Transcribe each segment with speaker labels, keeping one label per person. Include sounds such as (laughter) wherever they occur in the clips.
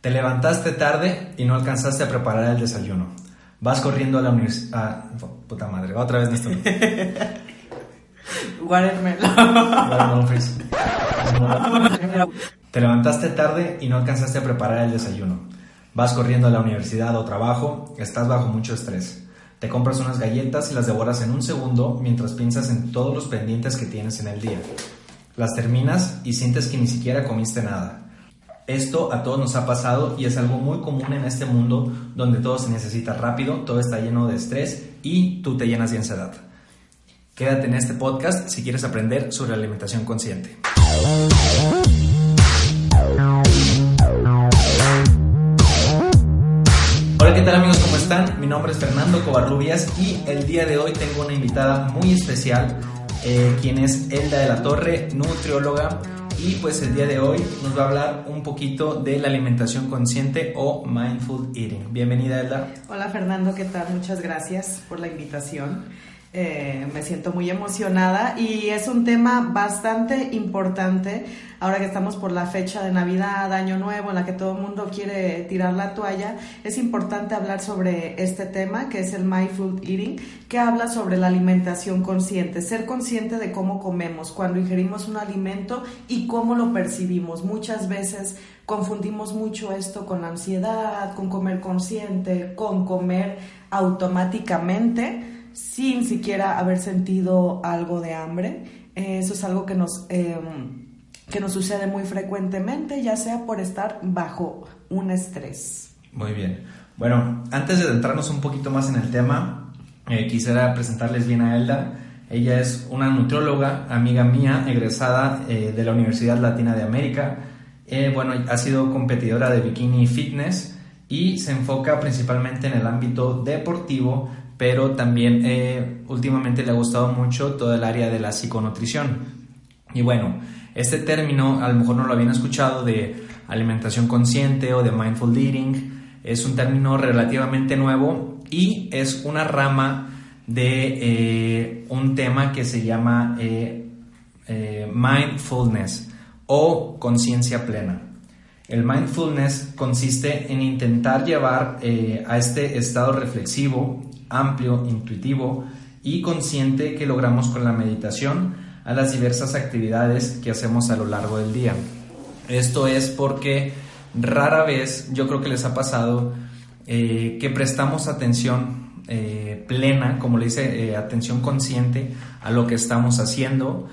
Speaker 1: Te levantaste tarde y no alcanzaste a preparar el desayuno. Vas corriendo a la universidad. Ah, puta madre, va otra vez Néstor. (laughs)
Speaker 2: Watermelon. (laughs)
Speaker 1: Te levantaste tarde y no alcanzaste a preparar el desayuno. Vas corriendo a la universidad o trabajo, estás bajo mucho estrés. Te compras unas galletas y las devoras en un segundo mientras piensas en todos los pendientes que tienes en el día. Las terminas y sientes que ni siquiera comiste nada. Esto a todos nos ha pasado y es algo muy común en este mundo donde todo se necesita rápido, todo está lleno de estrés y tú te llenas de ansiedad. Quédate en este podcast si quieres aprender sobre alimentación consciente. Hola, ¿qué tal amigos? ¿Cómo están? Mi nombre es Fernando Covarrubias y el día de hoy tengo una invitada muy especial, eh, quien es Elda de la Torre, nutrióloga. Y pues el día de hoy nos va a hablar un poquito de la alimentación consciente o mindful eating. Bienvenida, Elda.
Speaker 2: Hola, Fernando, ¿qué tal? Muchas gracias por la invitación. Eh, me siento muy emocionada y es un tema bastante importante ahora que estamos por la fecha de Navidad, Año Nuevo, en la que todo el mundo quiere tirar la toalla. Es importante hablar sobre este tema que es el mindful eating, que habla sobre la alimentación consciente, ser consciente de cómo comemos, cuando ingerimos un alimento y cómo lo percibimos. Muchas veces confundimos mucho esto con la ansiedad, con comer consciente, con comer automáticamente sin siquiera haber sentido algo de hambre. Eso es algo que nos, em, que nos sucede muy frecuentemente, ya sea por estar bajo un estrés.
Speaker 1: Muy bien. Bueno, antes de adentrarnos un poquito más en el tema, eh, quisiera presentarles bien a Elda. Ella es una nutrióloga, amiga mía, egresada eh, de la Universidad Latina de América. Eh, bueno, ha sido competidora de bikini fitness y se enfoca principalmente en el ámbito deportivo, pero también eh, últimamente le ha gustado mucho todo el área de la psiconutrición. Y bueno, este término, a lo mejor no lo habían escuchado, de alimentación consciente o de mindful eating, es un término relativamente nuevo y es una rama de eh, un tema que se llama eh, mindfulness o conciencia plena. El mindfulness consiste en intentar llevar a este estado reflexivo amplio, intuitivo y consciente que logramos con la meditación a las diversas actividades que hacemos a lo largo del día. Esto es porque rara vez yo creo que les ha pasado eh, que prestamos atención eh, plena, como le dice, eh, atención consciente a lo que estamos haciendo.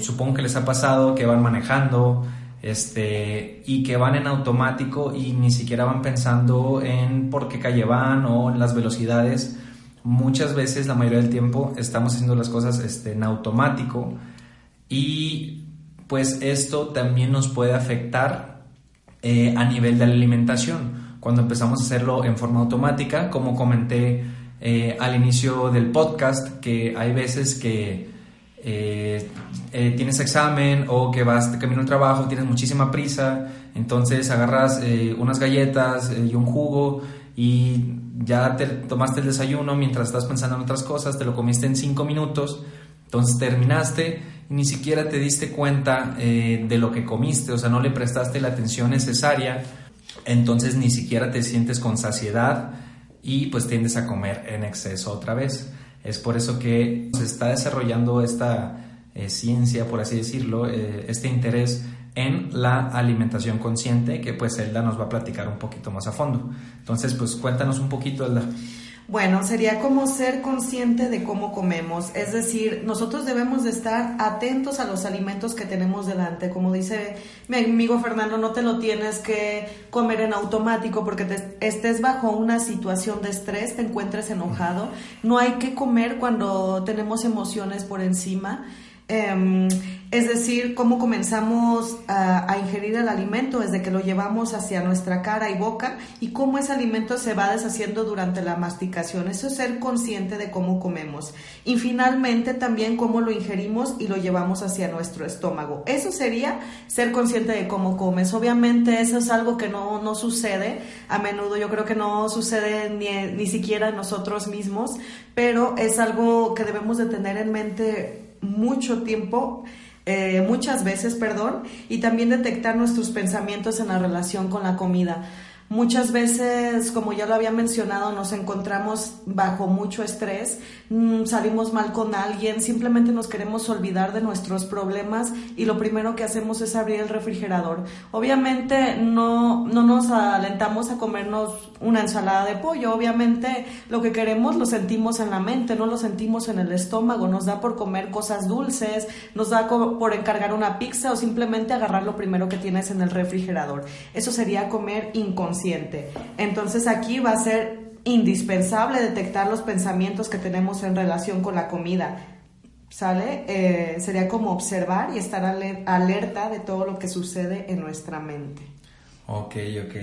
Speaker 1: supongo que les ha pasado que van manejando, este, y que van en automático y ni siquiera van pensando en por qué calle van o en las velocidades. Muchas veces, la mayoría del tiempo, estamos haciendo las cosas este, en automático y pues esto también nos puede afectar eh, a nivel de la alimentación. Cuando empezamos a hacerlo en forma automática, como comenté eh, al inicio del podcast, que hay veces que eh, tienes examen o que vas de camino al trabajo, tienes muchísima prisa, entonces agarras unas galletas y un jugo y ya te tomaste el desayuno mientras estás pensando en otras cosas, te lo comiste en cinco minutos, entonces terminaste y ni siquiera te diste cuenta de lo que comiste, o sea, no le prestaste la atención necesaria, entonces ni siquiera te sientes con saciedad y pues tiendes a comer en exceso otra vez. Es por eso que se está desarrollando esta eh, ciencia, por así decirlo, eh, este interés en la alimentación consciente, que pues Elda nos va a platicar un poquito más a fondo. Entonces, pues cuéntanos un poquito, Elda.
Speaker 2: Bueno, sería como ser consciente de cómo comemos, es decir, nosotros debemos de estar atentos a los alimentos que tenemos delante, como dice mi amigo Fernando, no te lo tienes que comer en automático porque te estés bajo una situación de estrés, te encuentres enojado, no hay que comer cuando tenemos emociones por encima. Em, es decir, cómo comenzamos a, ingerir el alimento desde que lo llevamos hacia nuestra cara y boca y cómo ese alimento se va deshaciendo durante la masticación. Eso es ser consciente de cómo comemos. Y finalmente también cómo lo ingerimos y lo llevamos hacia nuestro estómago. Eso sería ser consciente de cómo comes. Obviamente eso es algo que no, no sucede a menudo. Yo creo que no sucede ni, ni siquiera nosotros mismos, pero es algo que debemos de tener en mente mucho tiempo eh, muchas veces, perdón, y también detectar nuestros pensamientos en la relación con la comida. Muchas veces, como ya lo había mencionado, nos encontramos bajo mucho estrés, mm, salimos mal con alguien, simplemente nos queremos olvidar de nuestros problemas y lo primero que hacemos es abrir el refrigerador. Obviamente no, no nos alentamos a comernos una ensalada de pollo, obviamente lo que queremos lo sentimos en la mente, no lo sentimos en el estómago, nos da por comer cosas dulces, nos da por encargar una pizza o simplemente agarrar lo primero que tienes en el refrigerador. Eso sería comer inconsciente entonces aquí va a ser indispensable detectar los pensamientos que tenemos en relación con la comida. ¿Sale? Eh, sería como observar y estar alerta de todo lo que sucede en nuestra mente.
Speaker 1: Ok, ok.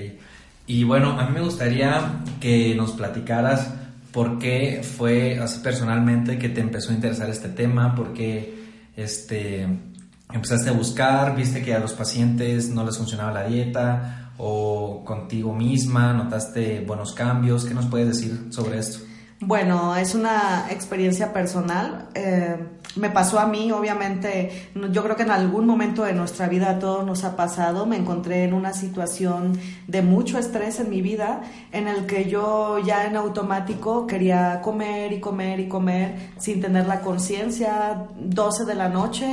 Speaker 1: Y bueno, a mí me gustaría que nos platicaras por qué fue así personalmente que te empezó a interesar este tema, por qué este, empezaste a buscar, viste que a los pacientes no les funcionaba la dieta o contigo misma? ¿Notaste buenos cambios? ¿Qué nos puedes decir sobre esto?
Speaker 2: Bueno, es una experiencia personal. Eh, me pasó a mí, obviamente, yo creo que en algún momento de nuestra vida a todos nos ha pasado, me encontré en una situación de mucho estrés en mi vida, en el que yo ya en automático quería comer y comer y comer sin tener la conciencia, 12 de la noche,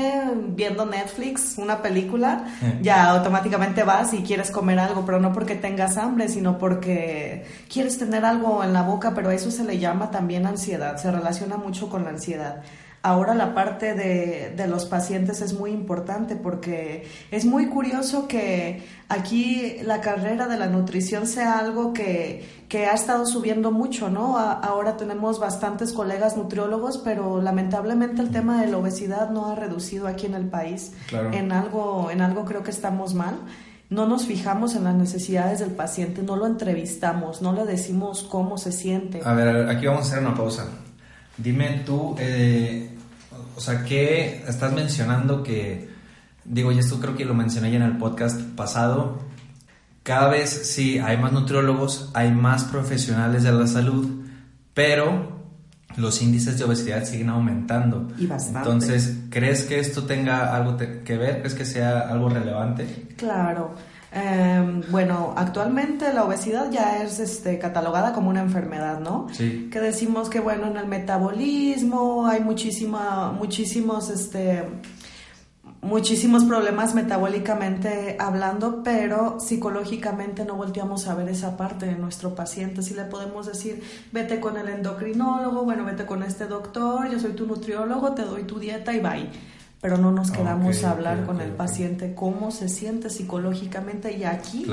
Speaker 2: viendo Netflix, una película, ya automáticamente vas y quieres comer algo, pero no porque tengas hambre, sino porque quieres tener algo en la boca, pero eso se le llama también ansiedad, se relaciona mucho con la ansiedad. Ahora la parte de, de, los pacientes es muy importante porque es muy curioso que aquí la carrera de la nutrición sea algo que, que ha estado subiendo mucho, ¿no? ahora tenemos bastantes colegas nutriólogos, pero lamentablemente el tema de la obesidad no ha reducido aquí en el país. En, algo, en algo creo que estamos mal no nos fijamos en las necesidades del paciente, no lo entrevistamos, no le decimos cómo se siente.
Speaker 1: A ver, aquí vamos a hacer una pausa. Dime tú, eh, o sea, ¿qué estás mencionando que, digo, y esto creo que lo mencioné ya en el podcast pasado, cada vez sí hay más nutriólogos, hay más profesionales de la salud, pero los índices de obesidad siguen aumentando.
Speaker 2: Y bastante.
Speaker 1: Entonces, ¿crees que esto tenga algo que ver? ¿Crees que sea algo relevante?
Speaker 2: Claro. Em, bueno, actualmente la obesidad ya es este, catalogada como una enfermedad, ¿no?
Speaker 1: Sí.
Speaker 2: Que decimos que, bueno, en el metabolismo hay muchísima, muchísimos, este, muchísimos problemas metabólicamente hablando, pero psicológicamente no volteamos a ver esa parte de nuestro paciente. Si le podemos decir, vete con el endocrinólogo, bueno, vete con este doctor, yo soy tu nutriólogo, te doy tu dieta y bye. Pero no nos quedamos a hablar con el paciente cómo se siente psicológicamente y aquí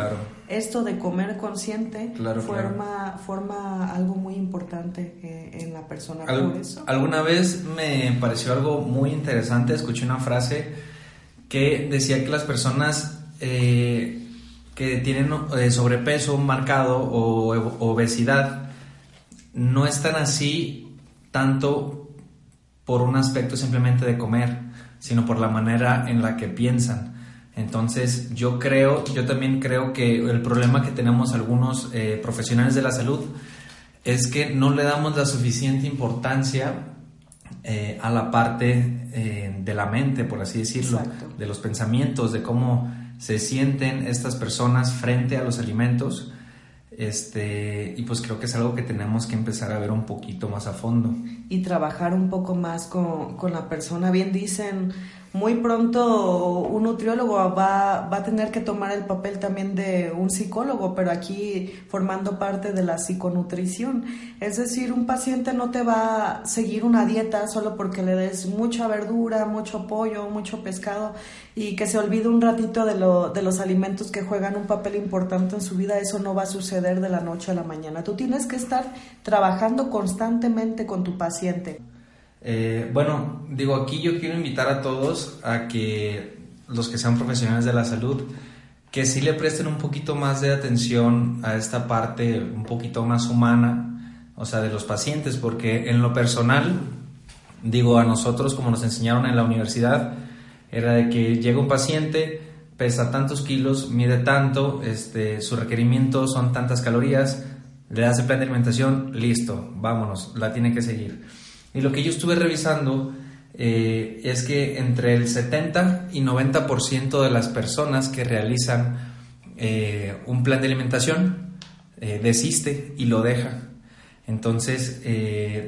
Speaker 2: esto de comer consciente forma, forma algo muy importante eh, en la persona. por eso.
Speaker 1: Alguna vez me pareció algo muy interesante, escuché una frase que decía que las personas eh, que tienen eh, sobrepeso marcado o obesidad no están así tanto por un aspecto simplemente de comer, sino por la manera en la que piensan. Entonces yo creo, yo también creo que el problema que tenemos algunos eh, profesionales de la salud es que no le damos la suficiente importancia eh, a la parte eh, de la mente, por así decirlo, de los pensamientos, de cómo se sienten estas personas frente a los alimentos. Este, y pues creo que es algo que tenemos que empezar a ver un poquito más a fondo.
Speaker 2: Y trabajar un poco más con, con la persona. Bien dicen, muy pronto un nutriólogo va, va, a tener que tomar el papel también de un psicólogo, pero aquí formando parte de la psiconutrición. Es decir, un paciente no te va a seguir una dieta solo porque le des mucha verdura, mucho pollo, mucho pescado y que se olvide un ratito de, lo, de los alimentos que juegan un papel importante en su vida. Eso no va a suceder de la noche a la mañana. Tú tienes que estar trabajando constantemente con tu paciente.
Speaker 1: Eh, bueno, digo, aquí yo quiero invitar a todos a que los que sean profesionales de la salud, que sí le presten un poquito más de atención a esta parte un poquito más humana, o sea, de los pacientes, porque en lo personal, digo, a nosotros, como nos enseñaron en la universidad, era de que llega un paciente, pesa tantos kilos, mide tanto, este, sus requerimientos son tantas calorías, le das el plan de alimentación, listo, vámonos, la tiene que seguir. Y lo que yo estuve revisando eh, es que entre el 70 y 90% de las personas que realizan eh, un plan de alimentación eh, desiste y lo deja. Entonces,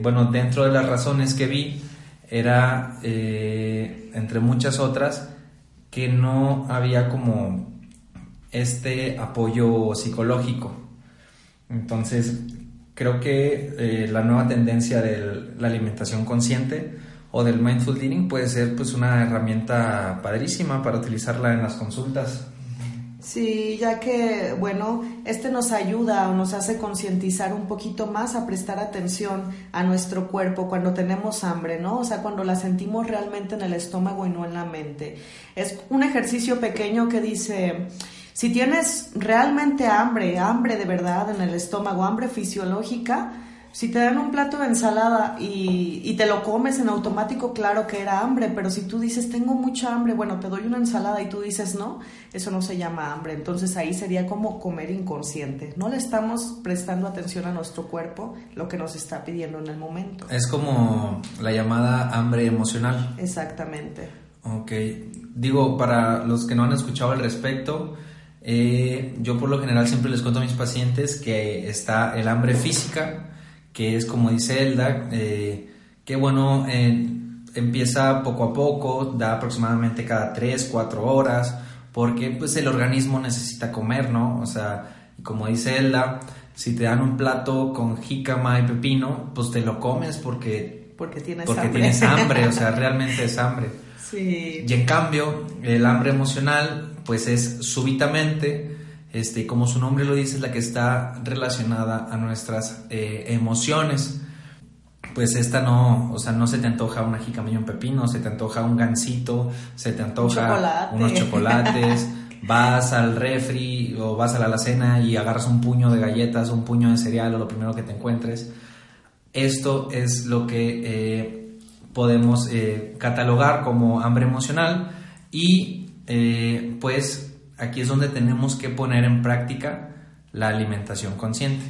Speaker 1: bueno, dentro de las razones que vi era, entre muchas otras, que no había como este apoyo psicológico. Entonces, creo que la nueva tendencia de la alimentación consciente o del mindful eating puede ser pues una herramienta padrísima para utilizarla en las consultas.
Speaker 2: Sí, ya que, bueno, este nos ayuda o nos hace concientizar un poquito más a prestar atención a nuestro cuerpo cuando tenemos hambre, ¿no? O sea, cuando la sentimos realmente en el estómago y no en la mente. Es un ejercicio pequeño que dice, si tienes realmente hambre, hambre de verdad en el estómago, hambre fisiológica, si te dan un plato de ensalada y, te lo comes en automático, claro que era hambre, pero si tú dices, tengo mucha hambre, bueno, te doy una ensalada y tú dices, no, eso no se llama hambre. Entonces ahí sería como comer inconsciente. No le estamos prestando atención a nuestro cuerpo, lo que nos está pidiendo en el momento.
Speaker 1: Es como la llamada hambre emocional.
Speaker 2: Exactamente.
Speaker 1: Ok. Digo, para los que no han escuchado al respecto, eh, yo por lo general siempre les cuento a mis pacientes que está el hambre física, que es como dice Elda, eh, que bueno, empieza poco a poco, da aproximadamente cada 3, 4 horas, porque pues el organismo necesita comer, ¿no? O sea, como dice Elda, si te dan un plato con jícama y pepino, pues te lo comes porque,
Speaker 2: porque, tienes,
Speaker 1: porque
Speaker 2: hambre.
Speaker 1: tienes hambre, o sea, (laughs) realmente es hambre.
Speaker 2: Sí.
Speaker 1: Y en cambio, el hambre emocional, pues es súbitamente, este, como su nombre lo dice, es la que está relacionada a nuestras eh, emociones. Pues esta no, o sea, no se te antoja una jicama y un pepino, se te antoja un gansito, se te antoja unos chocolates, (laughs) vas al refri o vas a la alacena y agarras un puño de galletas, un puño de cereal o lo primero que te encuentres. Esto es lo que eh, podemos eh, catalogar como hambre emocional y pues aquí es donde tenemos que poner en práctica la alimentación consciente.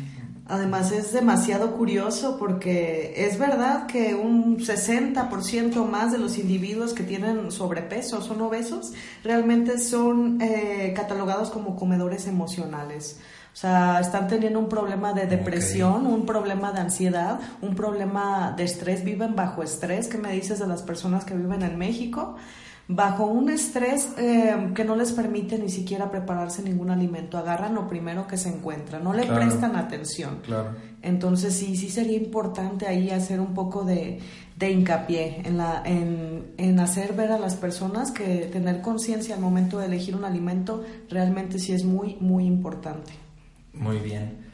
Speaker 2: Además es demasiado curioso porque es verdad que un 60% más de los individuos que tienen sobrepeso son obesos realmente son eh, catalogados como comedores emocionales. O sea, están teniendo un problema de depresión, un problema de ansiedad, un problema de estrés, viven bajo estrés. ¿Qué me dices de las personas que viven en México? Bajo un estrés eh, que no les permite ni siquiera prepararse ningún alimento. Agarran lo primero que se encuentra, no le prestan atención. Entonces sí, sí sería importante ahí hacer un poco de, hincapié en, la, en, en, hacer ver a las personas que tener conciencia al momento de elegir un alimento realmente sí es muy, muy importante.
Speaker 1: Muy bien.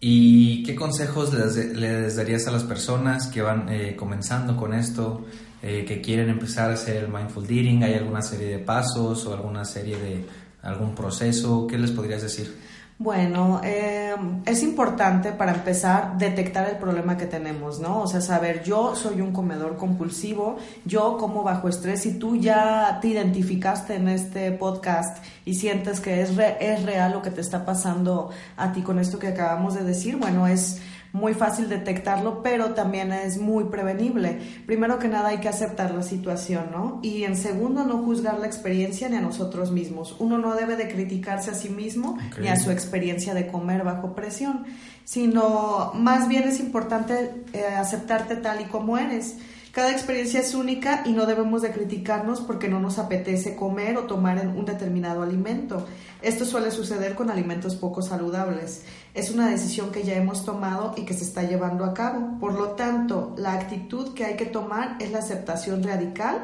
Speaker 1: ¿Y qué consejos les, darías a las personas que van eh, comenzando con esto? Eh, que quieren empezar a hacer el mindful eating, ¿hay alguna serie de pasos o alguna serie de algún proceso? ¿Qué les podrías decir?
Speaker 2: Bueno, eh, es importante para empezar detectar el problema que tenemos, ¿no? O sea, saber, yo soy un comedor compulsivo, yo como bajo estrés, si tú ya te identificaste en este podcast y sientes que es, es real lo que te está pasando a ti con esto que acabamos de decir, bueno, es muy fácil detectarlo, pero también es muy prevenible. Primero que nada hay que aceptar la situación, ¿no? Y en segundo, no juzgar la experiencia ni a nosotros mismos. Uno no debe de criticarse a sí mismo ni a su experiencia de comer bajo presión, sino más bien es importante eh, aceptarte tal y como eres. Cada experiencia es única y no debemos de criticarnos porque no nos apetece comer o tomar un determinado alimento. Esto suele suceder con alimentos poco saludables. Es una decisión que ya hemos tomado y que se está llevando a cabo. Por lo tanto, la actitud que hay que tomar es la aceptación radical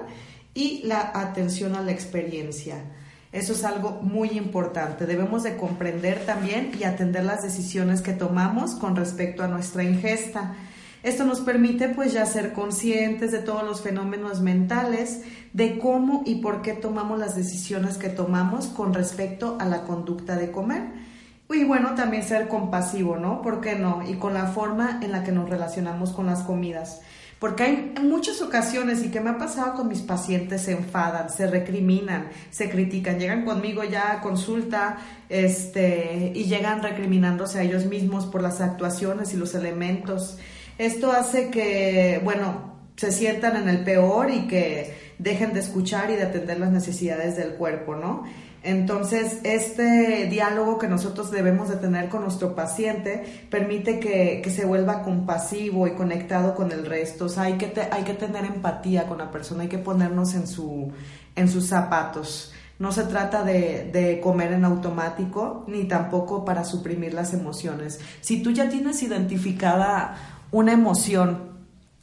Speaker 2: y la atención a la experiencia. Eso es algo muy importante. Debemos de comprender también y atender las decisiones que tomamos con respecto a nuestra ingesta. Esto nos permite pues ya ser conscientes de todos los fenómenos mentales, de cómo y por qué tomamos las decisiones que tomamos con respecto a la conducta de comer. Y bueno, también ser compasivo, ¿no? ¿Por qué no? Y con la forma en la que nos relacionamos con las comidas. Porque hay muchas ocasiones, y que me ha pasado con mis pacientes, se enfadan, se recriminan, se critican, llegan conmigo ya a consulta este, y llegan recriminándose a ellos mismos por las actuaciones y los elementos esto hace que, bueno, se sientan en el peor y que dejen de escuchar y de atender las necesidades del cuerpo, ¿no? Entonces, este diálogo que nosotros debemos de tener con nuestro paciente permite que, se vuelva compasivo y conectado con el resto. O sea, hay que, hay que tener empatía con la persona, hay que ponernos en, su, en sus zapatos. No se trata de, de, comer en automático ni tampoco para suprimir las emociones. Si tú ya tienes identificada una emoción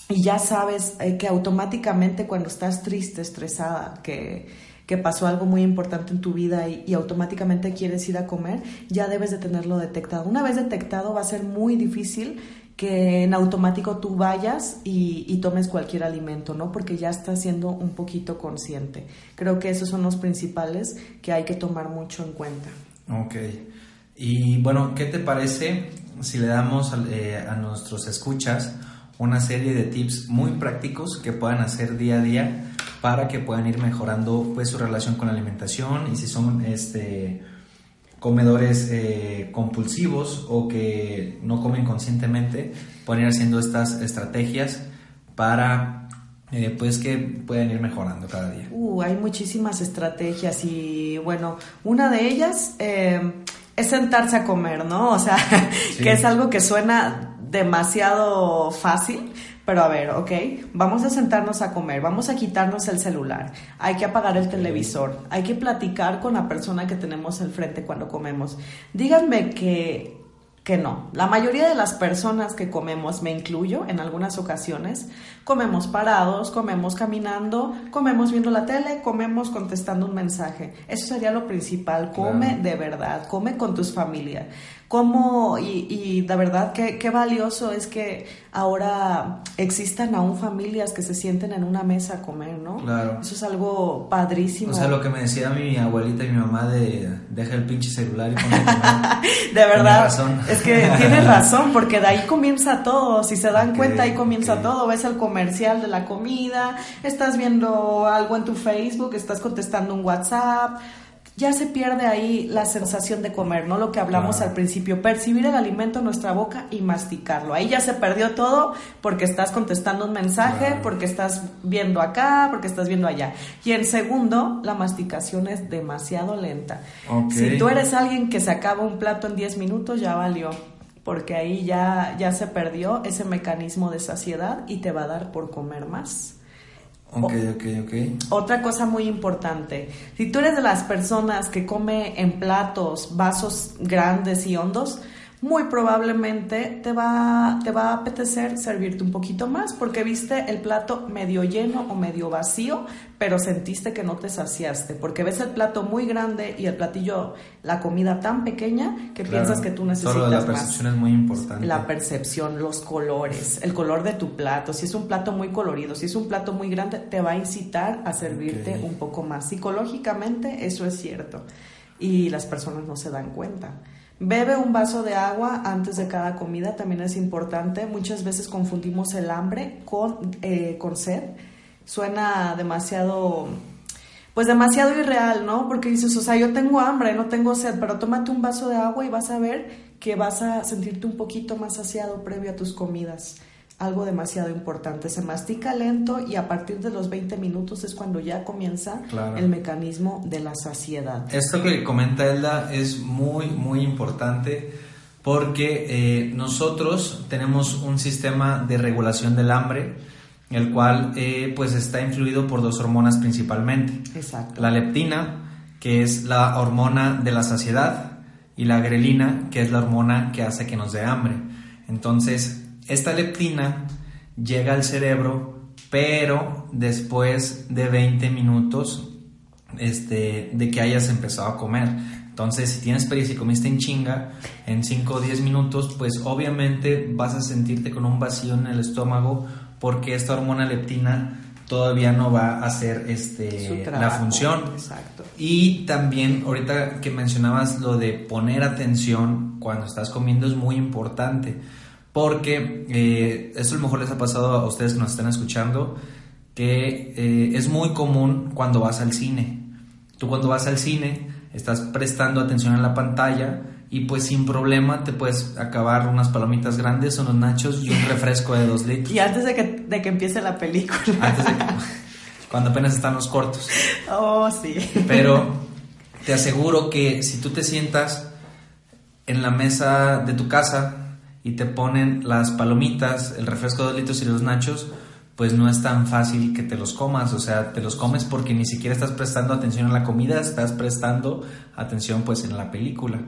Speaker 2: y ya sabes eh, que automáticamente cuando estás triste, estresada, que que pasó algo muy importante en tu vida y, automáticamente quieres ir a comer, ya debes de tenerlo detectado. Una vez detectado va a ser muy difícil que en automático tú vayas y, tomes cualquier alimento, ¿no? Porque ya estás siendo un poquito consciente. Creo que esos son los principales que hay que tomar mucho en cuenta.
Speaker 1: Ok. Y bueno, ¿qué te parece si le damos eh, a nuestros escuchas una serie de tips muy prácticos que puedan hacer día a día para que puedan ir mejorando pues su relación con la alimentación y si son este comedores eh, compulsivos o que no comen conscientemente pueden ir haciendo estas estrategias para eh, pues que puedan ir mejorando cada día.
Speaker 2: Uh, hay muchísimas estrategias y bueno, una de ellas eh, es sentarse a comer, ¿no? O sea, (laughs) que es algo que suena demasiado fácil, pero a ver, ok, vamos a sentarnos a comer, vamos a quitarnos el celular, hay que apagar el televisor, hay que platicar con la persona que tenemos al frente cuando comemos. Díganme que, que no. La mayoría de las personas que comemos, me incluyo en algunas ocasiones, comemos parados, comemos caminando, comemos viendo la tele, comemos contestando un mensaje. Eso sería lo principal, come de verdad, come con tus familias cómo, y, y de verdad qué, qué valioso es que ahora existan aún familias que se sienten en una mesa a comer, ¿no?
Speaker 1: Claro.
Speaker 2: Eso es algo padrísimo.
Speaker 1: O sea, lo que me decía mi abuelita y mi mamá de deja el pinche celular y ponte a
Speaker 2: comer. (laughs) de verdad. razón. Es que tienes (laughs) razón, porque de ahí comienza todo. Si se dan cuenta, ahí comienza todo. Ves el comercial de la comida, estás viendo algo en tu Facebook, estás contestando un WhatsApp ya se pierde ahí la sensación de comer, ¿no? Lo que hablamos al principio, percibir el alimento en nuestra boca y masticarlo. Ahí ya se perdió todo porque estás contestando un mensaje, porque estás viendo acá, porque estás viendo allá. Y en segundo, la masticación es demasiado lenta. Si tú eres alguien que se acaba un plato en 10 minutos, ya valió. Porque ahí ya, ya se perdió ese mecanismo de saciedad y te va a dar por comer más.
Speaker 1: Ok, ok, ok.
Speaker 2: Otra cosa muy importante, si tú eres de las personas que come en platos, vasos grandes y hondos, muy probablemente te va, te va a apetecer servirte un poquito más porque viste el plato medio lleno o medio vacío, pero sentiste que no te saciaste, porque ves el plato muy grande y el platillo, la comida tan pequeña que piensas que tú necesitas Solo
Speaker 1: la percepción es muy importante.
Speaker 2: La percepción, los colores, el color de tu plato, si es un plato muy colorido, si es un plato muy grande, te va a incitar a servirte un poco más. Psicológicamente eso es cierto y las personas no se dan cuenta. Bebe un vaso de agua antes de cada comida, también es importante. Muchas veces confundimos el hambre con, eh, con sed. Suena demasiado, pues demasiado irreal, ¿no? Porque dices, o sea, yo tengo hambre, no tengo sed, pero tómate un vaso de agua y vas a ver que vas a sentirte un poquito más saciado previo a tus comidas algo demasiado importante. Se mastica lento y a partir de los 20 minutos es cuando ya comienza el mecanismo de la saciedad.
Speaker 1: Esto que comenta Elda es muy, muy importante porque eh, nosotros tenemos un sistema de regulación del hambre, el cual eh, pues está influido por dos hormonas principalmente.
Speaker 2: Exacto.
Speaker 1: La leptina, que es la hormona de la saciedad, y la grelina, que es la hormona que hace que nos dé hambre. Entonces, esta leptina llega al cerebro, pero después de 20 minutos este, de que hayas empezado a comer. Entonces, si tienes prisa y comiste en chinga, en 5 o 10 minutos, pues obviamente vas a sentirte con un vacío en el estómago porque esta hormona leptina todavía no va a hacer este, la función.
Speaker 2: Exacto.
Speaker 1: Y también, ahorita que mencionabas lo de poner atención cuando estás comiendo es muy importante porque eh, esto a lo mejor les ha pasado a ustedes que nos están escuchando, que eh, es muy común cuando vas al cine. Tú cuando vas al cine estás prestando atención a la pantalla y pues sin problema te puedes acabar unas palomitas grandes, unos nachos y un refresco de dos litros.
Speaker 2: Y antes de que de que empiece la película.
Speaker 1: Antes de que, cuando apenas están los cortos.
Speaker 2: Oh, sí.
Speaker 1: Pero (laughs) te aseguro que si tú te sientas en la mesa de tu casa y te ponen las palomitas, el refresco de litros y los nachos, pues no es tan fácil que te los comas, o sea, te los comes porque ni siquiera estás prestando atención a la comida, estás prestando atención pues en la película.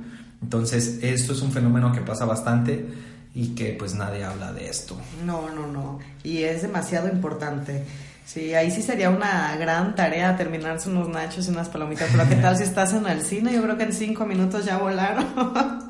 Speaker 1: Entonces, esto es un fenómeno que pasa bastante y que pues nadie habla de esto.
Speaker 2: No, no, no. Y es demasiado importante. Sí, ahí sí sería una gran tarea terminarse unos nachos y unas palomitas. Pero ¿qué tal si estás en el cine? Yo creo que en cinco minutos ya volaron.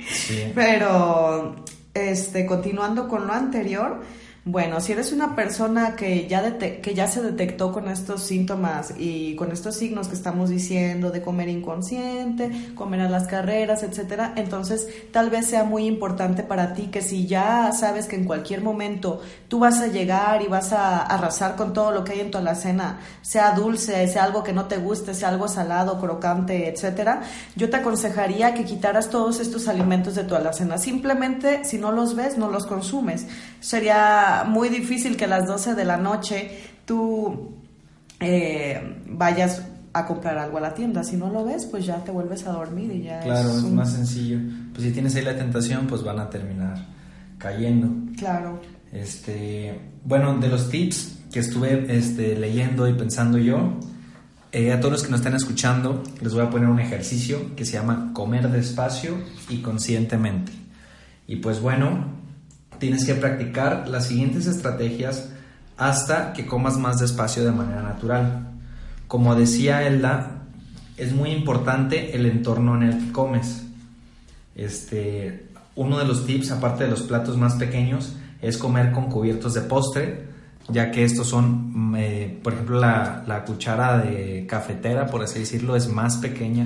Speaker 2: Sí. (laughs) Pero, este, continuando con lo anterior, bueno, si eres una persona que ya, que ya se detectó con estos síntomas y con estos signos que estamos diciendo de comer inconsciente, comer a las carreras, etcétera, entonces tal vez sea muy importante para ti que si ya sabes que en cualquier momento tú vas a llegar y vas a arrasar con todo lo que hay en tu alacena, sea dulce, sea algo que no te guste, sea algo salado, crocante, etcétera, yo te aconsejaría que quitaras todos estos alimentos de tu alacena. Simplemente, si no los ves, no los consumes. Sería muy difícil que a las 12 de la noche tú eh, vayas a comprar algo a la tienda. Si no lo ves, pues ya te vuelves a dormir y ya
Speaker 1: Claro, es, más sencillo. Pues si tienes ahí la tentación, pues van a terminar cayendo.
Speaker 2: Claro.
Speaker 1: Este, bueno, de los tips que estuve este, leyendo y pensando yo, eh, a todos los que nos están escuchando, les voy a poner un ejercicio que se llama comer despacio y conscientemente. Y pues bueno, tienes que practicar las siguientes estrategias hasta que comas más despacio de manera natural. Como decía Elda, es muy importante el entorno en el que comes. Este, uno de los tips, aparte de los platos más pequeños, es comer con cubiertos de postre, ya que estos son, mm, eh, por ejemplo, la, la, cuchara de cafetera, por así decirlo, es más pequeña,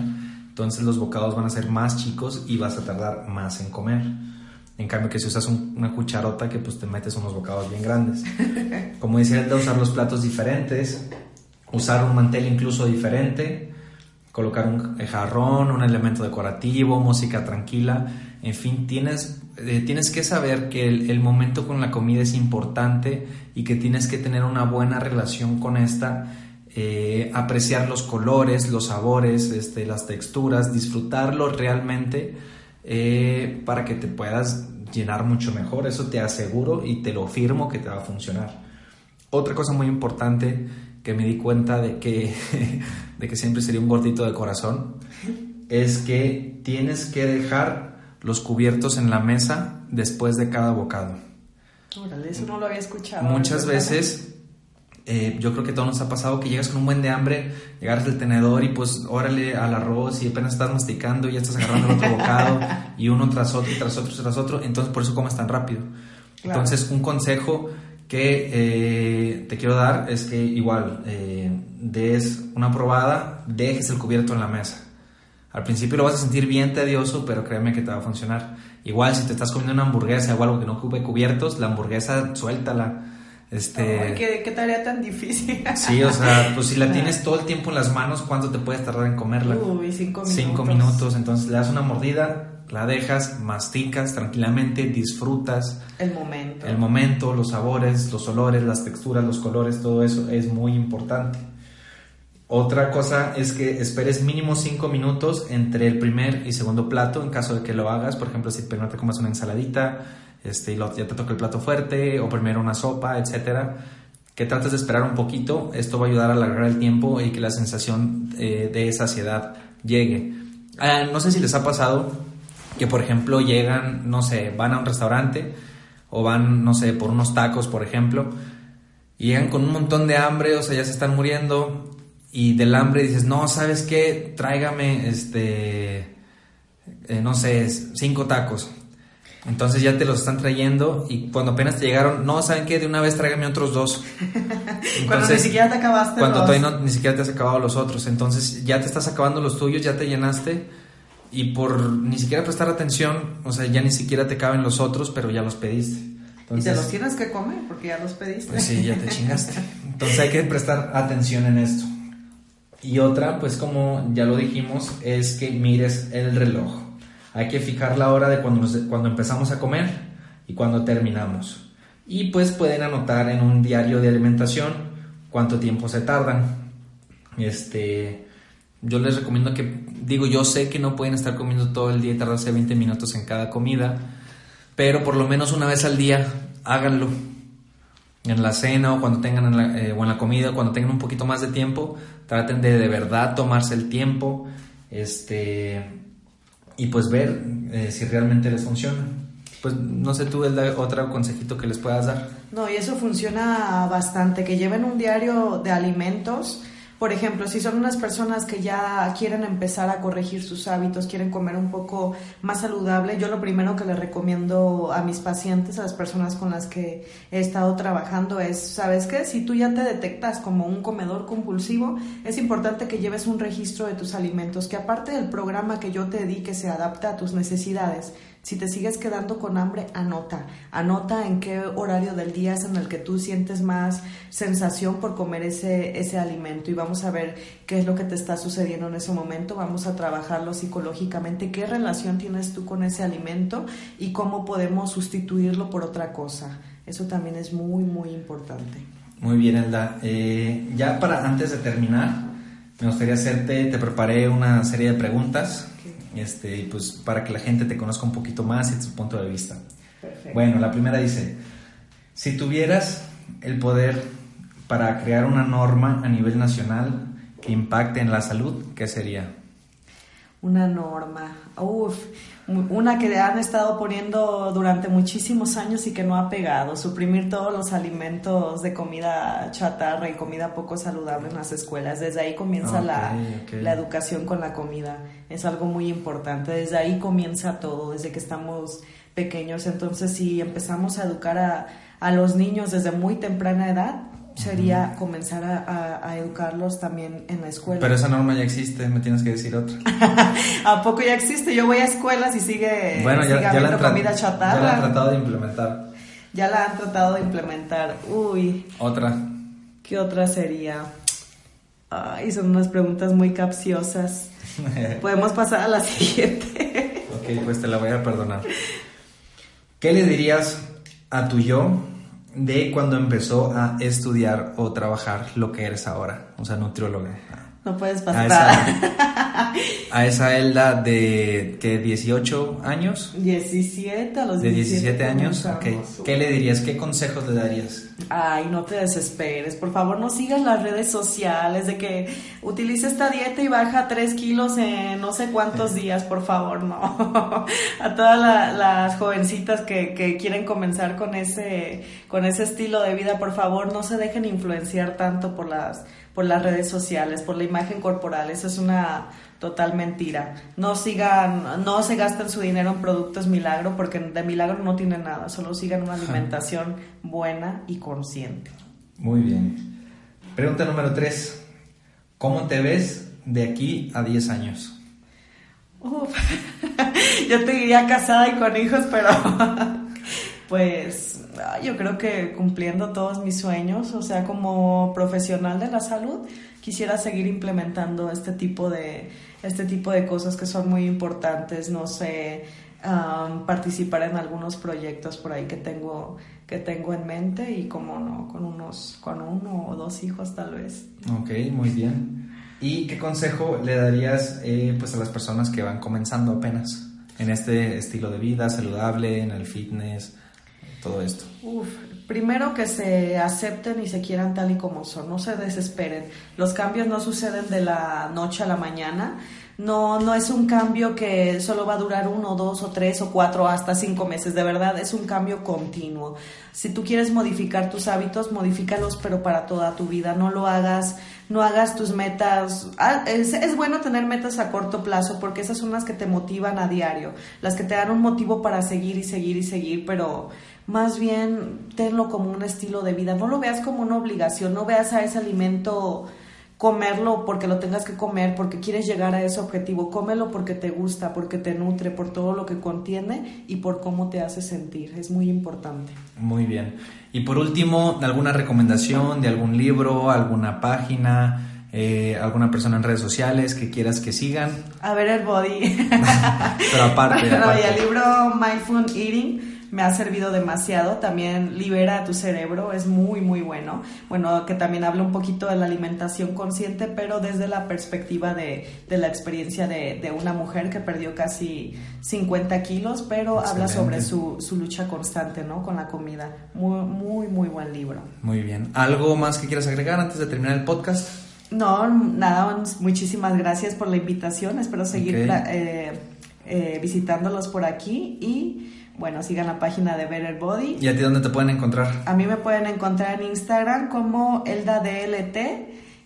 Speaker 1: entonces los bocados van a ser más chicos y vas a tardar más en comer. En cambio que si usas una cucharota que pues te metes unos bocados bien grandes. (laughs) Como decía de usar los platos diferentes, usar un mantel incluso diferente, colocar un jarrón, un elemento decorativo, música tranquila, en fin, tienes, eh, tienes que saber que el, momento con la comida es importante y que tienes que tener una buena relación con esta, eh, apreciar los colores, los sabores, este, las texturas, disfrutarlo realmente eh, para que te puedas llenar mucho mejor. Eso te aseguro y te lo firmo que te va a funcionar. Otra cosa muy importante que me di cuenta de que, (laughs) de que siempre sería un gordito de corazón es que tienes que dejar los cubiertos en la mesa después de cada bocado.
Speaker 2: Órale, eso no lo había escuchado.
Speaker 1: Muchas veces eh, yo creo que todo nos ha pasado que llegas con un buen de hambre, llegas del tenedor y pues órale al arroz y apenas estás masticando y ya estás agarrando el otro bocado y uno tras otro y tras otro tras otro, entonces por eso comes tan rápido. Entonces un consejo que eh, te quiero dar es que igual eh, des una probada, dejes el cubierto en la mesa. Al principio lo vas a sentir bien tedioso, pero créeme que te va a funcionar. Igual si te estás comiendo una hamburguesa o algo que no ocupe cubiertos, la hamburguesa suéltala este,
Speaker 2: ¿qué, tarea tan difícil.
Speaker 1: Sí, o sea, pues si la tienes todo el tiempo en las manos, ¿cuánto te puedes tardar en comerla?
Speaker 2: Uy, cinco minutos.
Speaker 1: Cinco minutos, entonces le das una mordida, la dejas, masticas tranquilamente, disfrutas.
Speaker 2: El momento.
Speaker 1: El momento, los sabores, los olores, las texturas, los colores, todo eso es muy importante. Otra cosa es que esperes mínimo cinco minutos entre el primer y segundo plato en caso de que lo hagas. Por ejemplo, si primero te comas una ensaladita, este, y ya te toca el plato fuerte o primero una sopa, etcétera, que trates de esperar un poquito, esto va a ayudar a alargar el tiempo y que la sensación eh, de saciedad llegue. Ah, no sé si les ha pasado que, por ejemplo, llegan, no sé, van a un restaurante o van, no sé, por unos tacos, por ejemplo, y llegan con un montón de hambre, o sea, ya se están muriendo y del hambre dices, no, ¿sabes qué? Tráigame, este, eh, no sé, cinco tacos. Entonces ya te los están trayendo y cuando apenas te llegaron, no, ¿saben qué? De una vez tráigame otros dos. (laughs)
Speaker 2: cuando ni siquiera te acabaste
Speaker 1: Cuando todavía ni siquiera te has acabado los otros. Entonces ya te estás acabando los tuyos, ya te llenaste y por ni siquiera prestar atención, o sea, ya ni siquiera te caben los otros, pero ya los pediste.
Speaker 2: y te los tienes que comer porque ya los pediste.
Speaker 1: Pues sí, ya te chingaste. (laughs) Entonces hay que prestar atención en esto. Y otra, pues como ya lo dijimos, es que mires el reloj. Hay que fijar la hora de cuando, cuando empezamos a comer y cuando terminamos. Y pues pueden anotar en un diario de alimentación cuánto tiempo se tardan. Este, yo les recomiendo que, digo, yo sé que no pueden estar comiendo todo el día y tardarse 20 minutos en cada comida, pero por lo menos una vez al día háganlo. En la cena o cuando tengan en eh, o en la comida, cuando tengan un poquito más de tiempo, traten de de verdad tomarse el tiempo, este, y pues ver eh, si realmente les funciona. Pues no sé tú, el otro consejito que les puedas dar.
Speaker 2: No, y eso funciona bastante, que lleven un diario de alimentos por ejemplo, si son unas personas que ya quieren empezar a corregir sus hábitos, quieren comer un poco más saludable, yo lo primero que les recomiendo a mis pacientes, a las personas con las que he estado trabajando es, ¿sabes qué? Si tú ya te detectas como un comedor compulsivo, es importante que lleves un registro de tus alimentos, que aparte del programa que yo te di que se adapta a tus necesidades, si te sigues quedando con hambre, anota. Anota en qué horario del día es en el que tú sientes más sensación por comer ese, ese alimento y vamos a ver qué es lo que te está sucediendo en ese momento. Vamos a trabajarlo psicológicamente, qué relación tienes tú con ese alimento y cómo podemos sustituirlo por otra cosa. Eso también es muy, muy importante.
Speaker 1: Muy bien, Elda. Eh, ya para antes de terminar, me gustaría hacerte, te preparé una serie de preguntas este, pues para que la gente te conozca un poquito más y su punto de vista. Bueno, la primera dice, si tuvieras el poder para crear una norma a nivel nacional que impacte en la salud, ¿qué sería?
Speaker 2: Una norma, uff, una que han estado poniendo durante muchísimos años y que no ha pegado, suprimir todos los alimentos de comida chatarra y comida poco saludable en las escuelas. Desde ahí comienza la, la, educación con la comida. Es algo muy importante. Desde ahí comienza todo, desde que estamos pequeños. Entonces, si empezamos a educar a, a los niños desde muy temprana edad, sería comenzar a, educarlos también en la escuela.
Speaker 1: Pero esa norma ya existe, me tienes que decir otra. (laughs)
Speaker 2: ¿A poco ya existe? Yo voy a escuelas y sigue,
Speaker 1: bueno, ya,
Speaker 2: habiendo comida chatarra.
Speaker 1: Ya la han tratado de implementar.
Speaker 2: Ya la han tratado de implementar. Uy.
Speaker 1: Otra.
Speaker 2: ¿Qué otra sería? Ay, son unas preguntas muy capciosas. (laughs) Podemos pasar a la (laughs) siguiente.
Speaker 1: ok, pues te la voy a perdonar. ¿Qué le dirías a tu yo de cuando empezó a estudiar o trabajar lo que eres ahora, o sea, nutrióloga.
Speaker 2: No puedes pasar. (laughs)
Speaker 1: A esa, Elda de que 18 años.
Speaker 2: 17 a los
Speaker 1: de 17, años. Okay. ¿Qué le dirías? ¿Qué consejos le darías?
Speaker 2: Ay, no te desesperes. Por favor, no sigas las redes sociales de que utilice esta dieta y baja 3 kilos en no sé cuántos días. Por favor, no. (laughs) a todas las jovencitas que, que quieren comenzar con ese, con ese estilo de vida, por favor, no se dejen influenciar tanto por las por las redes sociales, por la imagen corporal. Eso es una total mentira. No sigan, no se gasten su dinero en productos milagro porque de milagro no tienen nada. Solo sigan una alimentación buena y consciente.
Speaker 1: Muy bien. Pregunta número tres. ¿Cómo te ves de aquí a 10 años? (laughs)
Speaker 2: yo te diría casada y con hijos, pero (laughs) pues yo creo que cumpliendo todos mis sueños, o sea, como profesional de la salud, quisiera seguir implementando este tipo de, este tipo de cosas que son muy importantes, no sé, participar en algunos proyectos por ahí que tengo, que tengo en mente y como no, con unos, con uno o dos hijos tal vez.
Speaker 1: Ok, muy bien. ¿Y qué consejo le darías eh, pues a las personas que van comenzando apenas en este estilo de vida saludable, en el fitness? Todo esto?
Speaker 2: Uf, primero que se acepten y se quieran tal y como son, no se desesperen. Los cambios no suceden de la noche a la mañana. No, no es un cambio que solo va a durar uno, dos o tres o cuatro hasta cinco meses. De verdad, es un cambio continuo. Si tú quieres modificar tus hábitos, modifícalos, pero para toda tu vida. No lo hagas, no hagas tus metas. Ah, es, es bueno tener metas a corto plazo porque esas son las que te motivan a diario, las que te dan un motivo para seguir y seguir y seguir, pero más bien tenlo como un estilo de vida, no lo veas como una obligación, no veas a ese alimento comerlo porque lo tengas que comer, porque quieres llegar a ese objetivo, cómelo porque te gusta, porque te nutre, por todo lo que contiene y por cómo te hace sentir, es muy importante.
Speaker 1: Muy bien. Y por último, ¿alguna recomendación de algún libro, alguna página? eh, alguna persona en redes sociales que quieras que sigan.
Speaker 2: A ver el body. (laughs)
Speaker 1: Pero aparte. (laughs)
Speaker 2: Pero y el libro Mindful Eating me ha servido demasiado. También libera tu cerebro, es muy, muy bueno. Bueno, que también habla un poquito de la alimentación consciente, pero desde la perspectiva de, de la experiencia de, de, una mujer que perdió casi 50 kilos, pero habla sobre su, su, lucha constante, ¿no? Con la comida. Muy, muy, muy buen libro.
Speaker 1: Muy bien. ¿Algo más que quieras agregar antes de terminar el podcast?
Speaker 2: No, nada, muchísimas gracias por la invitación. Espero seguir eh, eh, visitándolos por aquí y bueno, sigan la página de Better Body.
Speaker 1: ¿Y a ti dónde te pueden encontrar?
Speaker 2: A mí me pueden encontrar en Instagram como Elda DLT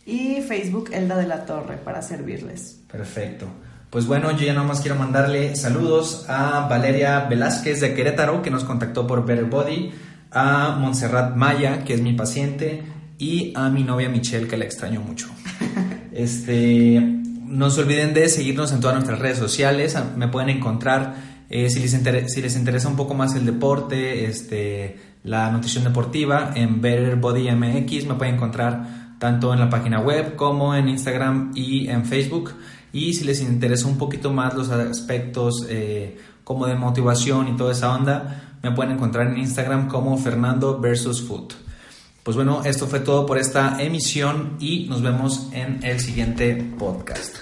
Speaker 2: y Facebook Elda de la Torre para servirles.
Speaker 1: Perfecto. Pues bueno, yo ya nomás quiero mandarle saludos a Valeria Velázquez de Querétaro, que nos contactó por Better Body, a Montserrat Maya, que es mi paciente, y a mi novia Michelle, que la extraño mucho. (laughs) este, no se olviden de seguirnos en todas nuestras redes sociales, me pueden encontrar eh, si, les interesa, un poco más el deporte, este, la nutrición deportiva, en Better Body MX me pueden encontrar tanto en la página web como en Instagram y en Facebook. Y si les interesa un poquito más los aspectos eh, como de motivación y toda esa onda, me pueden encontrar en Instagram como Fernando versus Food. Pues bueno, esto fue todo por esta emisión y nos vemos en el siguiente podcast.